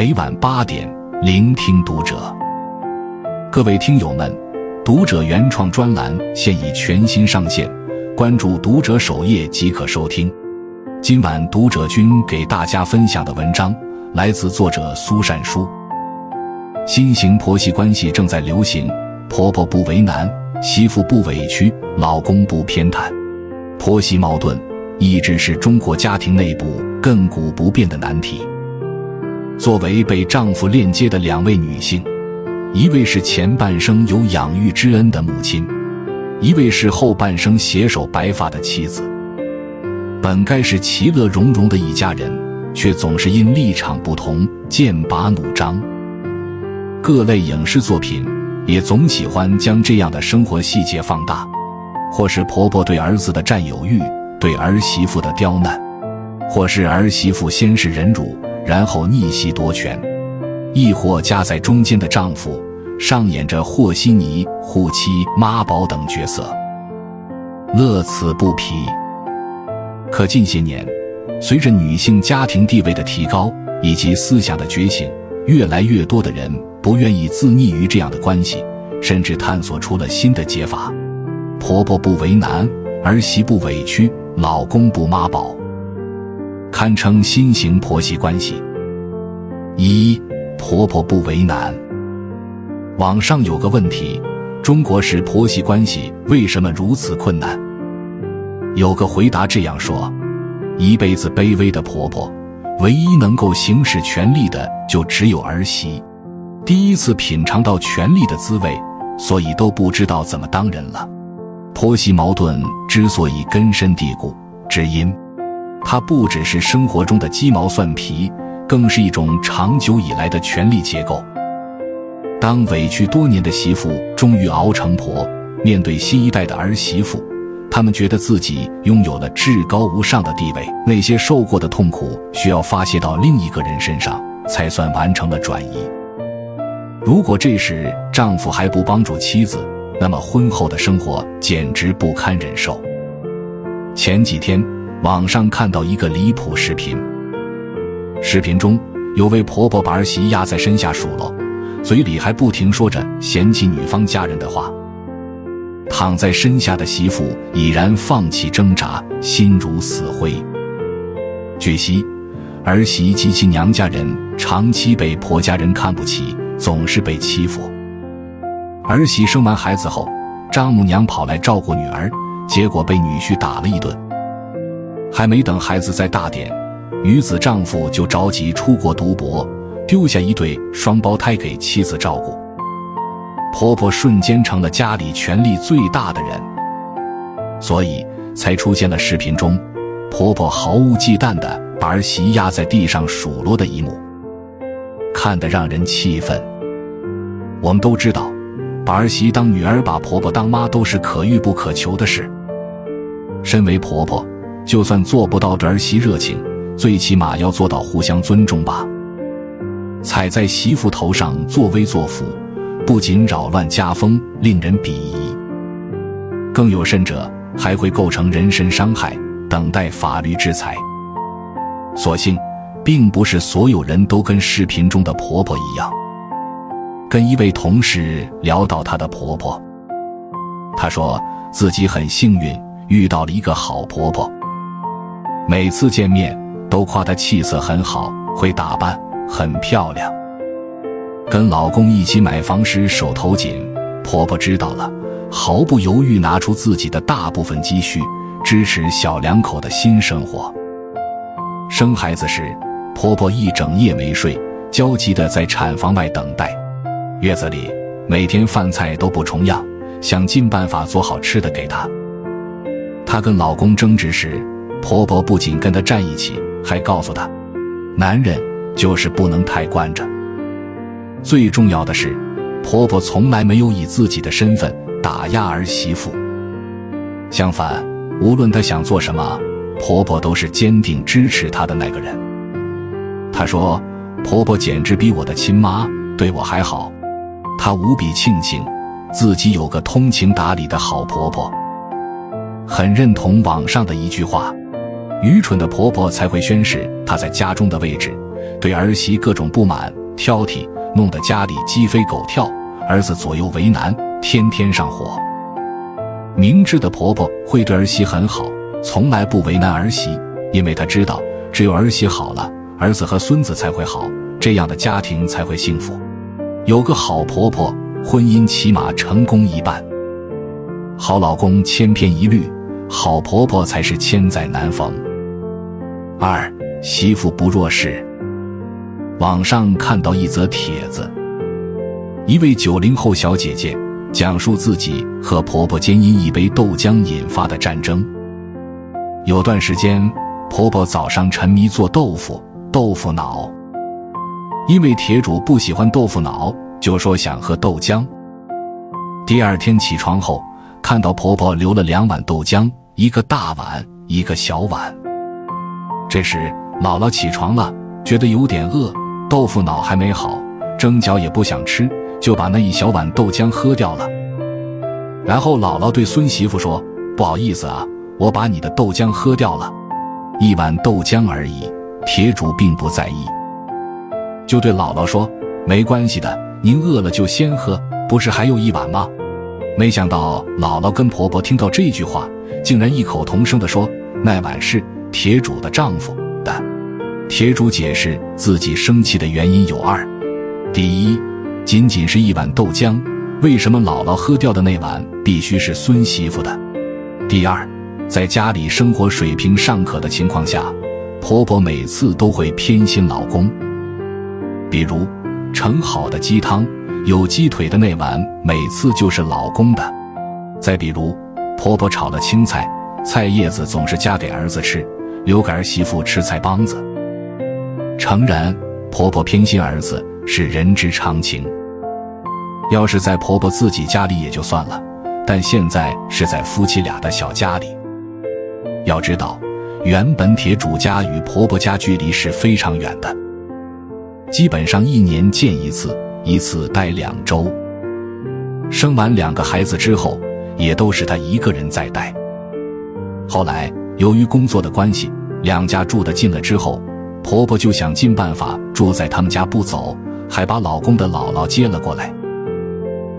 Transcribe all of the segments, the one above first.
每晚八点，聆听读者。各位听友们，读者原创专栏现已全新上线，关注读者首页即可收听。今晚读者君给大家分享的文章来自作者苏善书。新型婆媳关系正在流行，婆婆不为难，媳妇不委屈，老公不偏袒，婆媳矛盾一直是中国家庭内部亘古不变的难题。作为被丈夫链接的两位女性，一位是前半生有养育之恩的母亲，一位是后半生携手白发的妻子。本该是其乐融融的一家人，却总是因立场不同剑拔弩张。各类影视作品也总喜欢将这样的生活细节放大，或是婆婆对儿子的占有欲，对儿媳妇的刁难，或是儿媳妇先是忍辱。然后逆袭夺权，亦或夹在中间的丈夫上演着和稀泥、护妻、妈宝等角色，乐此不疲。可近些年，随着女性家庭地位的提高以及思想的觉醒，越来越多的人不愿意自溺于这样的关系，甚至探索出了新的解法：婆婆不为难，儿媳不委屈，老公不妈宝。堪称新型婆媳关系。一婆婆不为难。网上有个问题：中国式婆媳关系为什么如此困难？有个回答这样说：一辈子卑微的婆婆，唯一能够行使权力的就只有儿媳。第一次品尝到权力的滋味，所以都不知道怎么当人了。婆媳矛盾之所以根深蒂固，只因。它不只是生活中的鸡毛蒜皮，更是一种长久以来的权力结构。当委屈多年的媳妇终于熬成婆，面对新一代的儿媳妇，他们觉得自己拥有了至高无上的地位。那些受过的痛苦需要发泄到另一个人身上，才算完成了转移。如果这时丈夫还不帮助妻子，那么婚后的生活简直不堪忍受。前几天。网上看到一个离谱视频，视频中有位婆婆把儿媳压在身下数落，嘴里还不停说着嫌弃女方家人的话。躺在身下的媳妇已然放弃挣扎，心如死灰。据悉，儿媳及其娘家人长期被婆家人看不起，总是被欺负。儿媳生完孩子后，丈母娘跑来照顾女儿，结果被女婿打了一顿。还没等孩子再大点，女子丈夫就着急出国读博，丢下一对双胞胎给妻子照顾。婆婆瞬间成了家里权力最大的人，所以才出现了视频中婆婆毫无忌惮的把儿媳压在地上数落的一幕，看得让人气愤。我们都知道，把儿媳当女儿，把婆婆当妈，都是可遇不可求的事。身为婆婆。就算做不到儿媳热情，最起码要做到互相尊重吧。踩在媳妇头上作威作福，不仅扰乱家风，令人鄙夷，更有甚者还会构成人身伤害，等待法律制裁。所幸，并不是所有人都跟视频中的婆婆一样。跟一位同事聊到她的婆婆，她说自己很幸运遇到了一个好婆婆。每次见面都夸她气色很好，会打扮，很漂亮。跟老公一起买房时手头紧，婆婆知道了，毫不犹豫拿出自己的大部分积蓄，支持小两口的新生活。生孩子时，婆婆一整夜没睡，焦急地在产房外等待。月子里，每天饭菜都不重样，想尽办法做好吃的给她。她跟老公争执时。婆婆不仅跟她站一起，还告诉她，男人就是不能太惯着。最重要的是，婆婆从来没有以自己的身份打压儿媳妇。相反，无论她想做什么，婆婆都是坚定支持她的那个人。她说：“婆婆简直比我的亲妈对我还好。”她无比庆幸自己有个通情达理的好婆婆。很认同网上的一句话。愚蠢的婆婆才会宣示她在家中的位置，对儿媳各种不满、挑剔，弄得家里鸡飞狗跳，儿子左右为难，天天上火。明智的婆婆会对儿媳很好，从来不为难儿媳，因为她知道，只有儿媳好了，儿子和孙子才会好，这样的家庭才会幸福。有个好婆婆，婚姻起码成功一半。好老公千篇一律，好婆婆才是千载难逢。二媳妇不弱势。网上看到一则帖子，一位九零后小姐姐讲述自己和婆婆间因一杯豆浆引发的战争。有段时间，婆婆早上沉迷做豆腐、豆腐脑，因为铁主不喜欢豆腐脑，就说想喝豆浆。第二天起床后，看到婆婆留了两碗豆浆，一个大碗，一个小碗。这时，姥姥起床了，觉得有点饿，豆腐脑还没好，蒸饺也不想吃，就把那一小碗豆浆喝掉了。然后姥姥对孙媳妇说：“不好意思啊，我把你的豆浆喝掉了，一碗豆浆而已。”铁主并不在意，就对姥姥说：“没关系的，您饿了就先喝，不是还有一碗吗？”没想到姥姥跟婆婆听到这句话，竟然异口同声地说：“那碗是。”铁主的丈夫的铁主解释自己生气的原因有二：第一，仅仅是一碗豆浆，为什么姥姥喝掉的那碗必须是孙媳妇的？第二，在家里生活水平尚可的情况下，婆婆每次都会偏心老公。比如盛好的鸡汤有鸡腿的那碗，每次就是老公的；再比如婆婆炒了青菜，菜叶子总是夹给儿子吃。留给儿媳妇吃菜帮子。诚然，婆婆偏心儿子是人之常情。要是在婆婆自己家里也就算了，但现在是在夫妻俩的小家里。要知道，原本铁主家与婆婆家距离是非常远的，基本上一年见一次，一次待两周。生完两个孩子之后，也都是她一个人在带。后来。由于工作的关系，两家住得近了之后，婆婆就想尽办法住在他们家不走，还把老公的姥姥接了过来。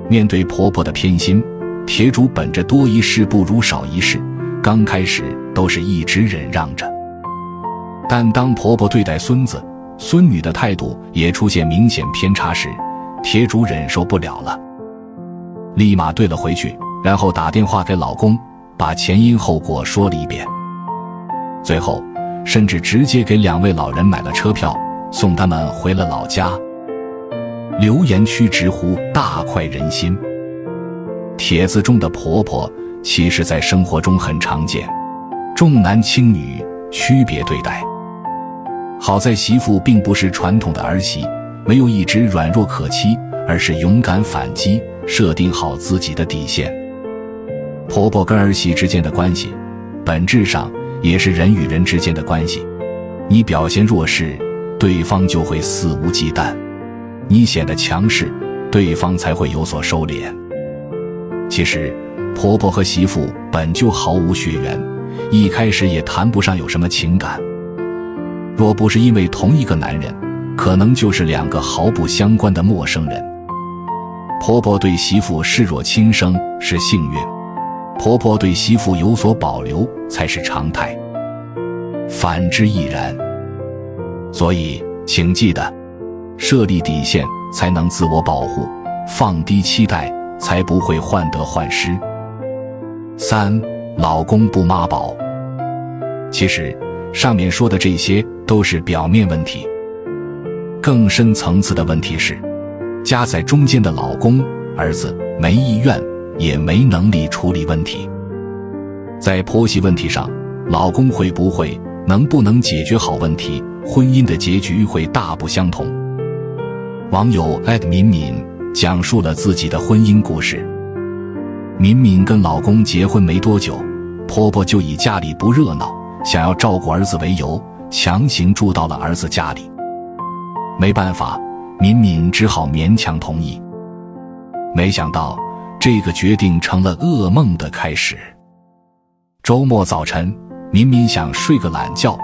面对婆婆的偏心，铁主本着多一事不如少一事，刚开始都是一直忍让着。但当婆婆对待孙子、孙女的态度也出现明显偏差时，铁主忍受不了了，立马怼了回去，然后打电话给老公，把前因后果说了一遍。最后，甚至直接给两位老人买了车票，送他们回了老家。留言区直呼大快人心。帖子中的婆婆，其实在生活中很常见，重男轻女，区别对待。好在媳妇并不是传统的儿媳，没有一直软弱可欺，而是勇敢反击，设定好自己的底线。婆婆跟儿媳之间的关系，本质上。也是人与人之间的关系，你表现弱势，对方就会肆无忌惮；你显得强势，对方才会有所收敛。其实，婆婆和媳妇本就毫无血缘，一开始也谈不上有什么情感。若不是因为同一个男人，可能就是两个毫不相关的陌生人。婆婆对媳妇视若亲生是幸运。婆婆对媳妇有所保留才是常态，反之亦然。所以，请记得，设立底线才能自我保护，放低期待才不会患得患失。三，老公不妈宝。其实，上面说的这些都是表面问题，更深层次的问题是，夹在中间的老公、儿子没意愿。也没能力处理问题，在婆媳问题上，老公会不会、能不能解决好问题，婚姻的结局会大不相同。网友艾特敏敏讲述了自己的婚姻故事。敏敏跟老公结婚没多久，婆婆就以家里不热闹，想要照顾儿子为由，强行住到了儿子家里。没办法，敏敏只好勉强同意。没想到。这个决定成了噩梦的开始。周末早晨，明明想睡个懒觉，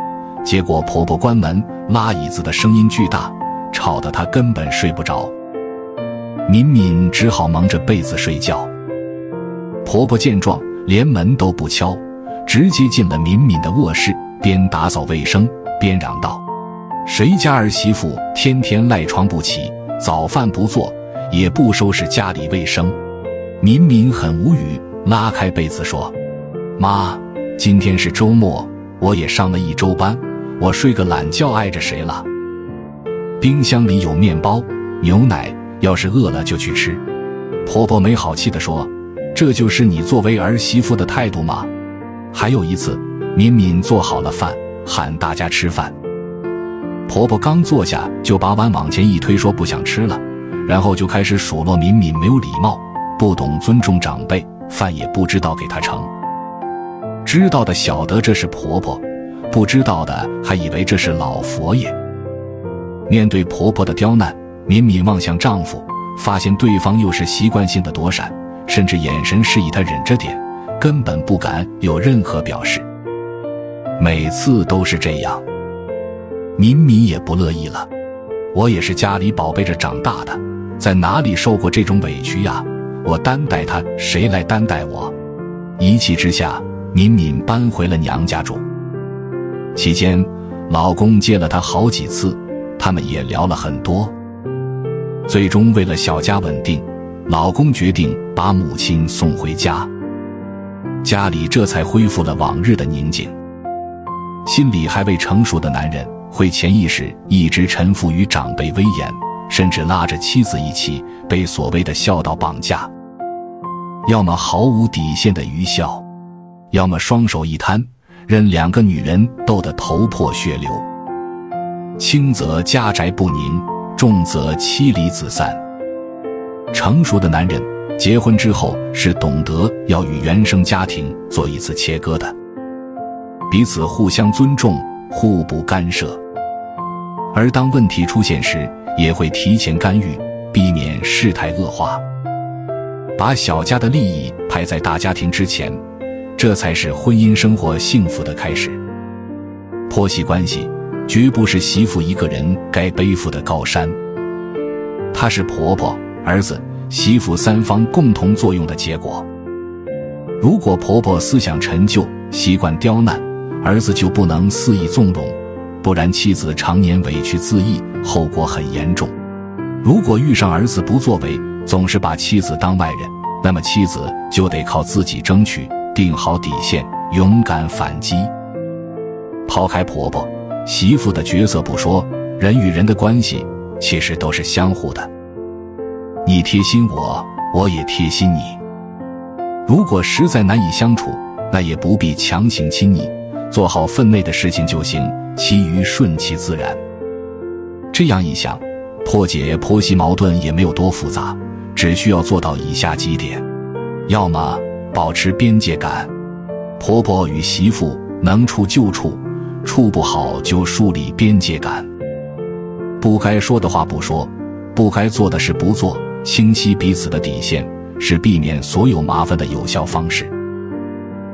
结果婆婆关门拉椅子的声音巨大，吵得她根本睡不着。敏敏只好蒙着被子睡觉。婆婆见状，连门都不敲，直接进了敏敏的卧室，边打扫卫生边嚷道：“谁家儿媳妇天天赖床不起，早饭不做，也不收拾家里卫生？”敏敏很无语，拉开被子说：“妈，今天是周末，我也上了一周班，我睡个懒觉碍着谁了？冰箱里有面包、牛奶。”要是饿了就去吃，婆婆没好气地说：“这就是你作为儿媳妇的态度吗？”还有一次，敏敏做好了饭，喊大家吃饭，婆婆刚坐下就把碗往前一推，说不想吃了，然后就开始数落敏敏没有礼貌，不懂尊重长辈，饭也不知道给她盛。知道的晓得这是婆婆，不知道的还以为这是老佛爷。面对婆婆的刁难。敏敏望向丈夫，发现对方又是习惯性的躲闪，甚至眼神示意她忍着点，根本不敢有任何表示。每次都是这样，敏敏也不乐意了。我也是家里宝贝着长大的，在哪里受过这种委屈呀？我担待她，谁来担待我？一气之下，敏敏搬回了娘家住。期间，老公接了她好几次，他们也聊了很多。最终，为了小家稳定，老公决定把母亲送回家，家里这才恢复了往日的宁静。心理还未成熟的男人，会潜意识一直臣服于长辈威严，甚至拉着妻子一起被所谓的孝道绑架，要么毫无底线的愚孝，要么双手一摊，任两个女人斗得头破血流，轻则家宅不宁。重则妻离子散。成熟的男人结婚之后是懂得要与原生家庭做一次切割的，彼此互相尊重，互不干涉。而当问题出现时，也会提前干预，避免事态恶化。把小家的利益排在大家庭之前，这才是婚姻生活幸福的开始。婆媳关系。绝不是媳妇一个人该背负的高山，它是婆婆、儿子、媳妇三方共同作用的结果。如果婆婆思想陈旧、习惯刁难，儿子就不能肆意纵容，不然妻子常年委屈自缢，后果很严重。如果遇上儿子不作为，总是把妻子当外人，那么妻子就得靠自己争取，定好底线，勇敢反击。抛开婆婆。媳妇的角色不说，人与人的关系其实都是相互的。你贴心我，我也贴心你。如果实在难以相处，那也不必强行亲昵，做好分内的事情就行，其余顺其自然。这样一想，破解婆媳矛盾也没有多复杂，只需要做到以下几点：要么保持边界感，婆婆与媳妇能处就处。处不好就树立边界感，不该说的话不说，不该做的事不做，清晰彼此的底线是避免所有麻烦的有效方式。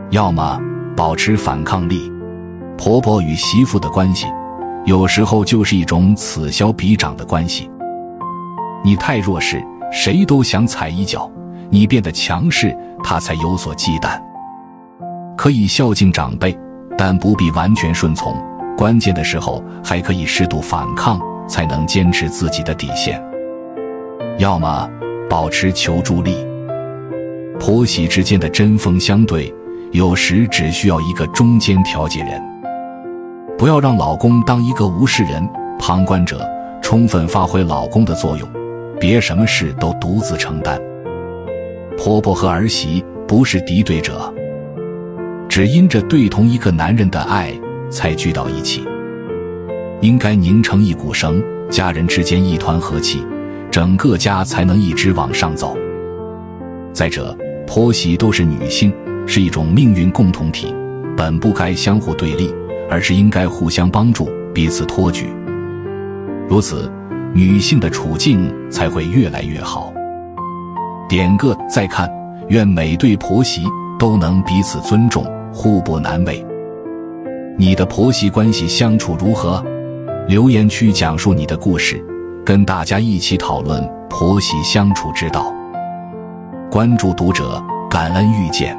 要么保持反抗力，婆婆与媳妇的关系，有时候就是一种此消彼长的关系。你太弱势，谁都想踩一脚；你变得强势，他才有所忌惮。可以孝敬长辈。但不必完全顺从，关键的时候还可以适度反抗，才能坚持自己的底线。要么保持求助力，婆媳之间的针锋相对，有时只需要一个中间调解人。不要让老公当一个无视人、旁观者，充分发挥老公的作用，别什么事都独自承担。婆婆和儿媳不是敌对者。只因着对同一个男人的爱，才聚到一起。应该拧成一股绳，家人之间一团和气，整个家才能一直往上走。再者，婆媳都是女性，是一种命运共同体，本不该相互对立，而是应该互相帮助，彼此托举。如此，女性的处境才会越来越好。点个再看，愿每对婆媳都能彼此尊重。互不难为。你的婆媳关系相处如何？留言区讲述你的故事，跟大家一起讨论婆媳相处之道。关注读者，感恩遇见。